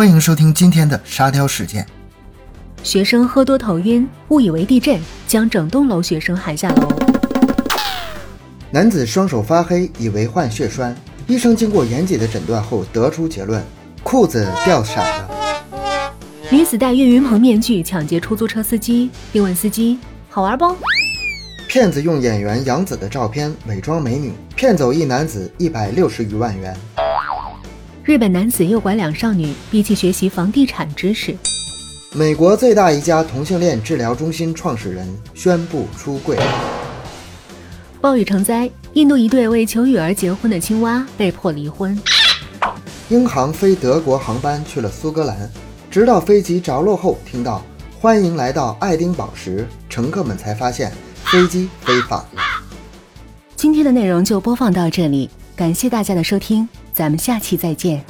欢迎收听今天的沙雕事件。学生喝多头晕，误以为地震，将整栋楼学生喊下楼。男子双手发黑，以为患血栓，医生经过严谨的诊断后得出结论：裤子掉色了。女子戴岳云鹏面具抢劫出租车司机，并问司机：“好玩不？”骗子用演员杨紫的照片伪装美女，骗走一男子一百六十余万元。日本男子诱拐两少女，逼其学习房地产知识。美国最大一家同性恋治疗中心创始人宣布出柜。暴雨成灾，印度一对为求雨而结婚的青蛙被迫离婚。英航飞德国航班去了苏格兰，直到飞机着陆后，听到“欢迎来到爱丁堡”时，乘客们才发现飞机飞反了。今天的内容就播放到这里，感谢大家的收听，咱们下期再见。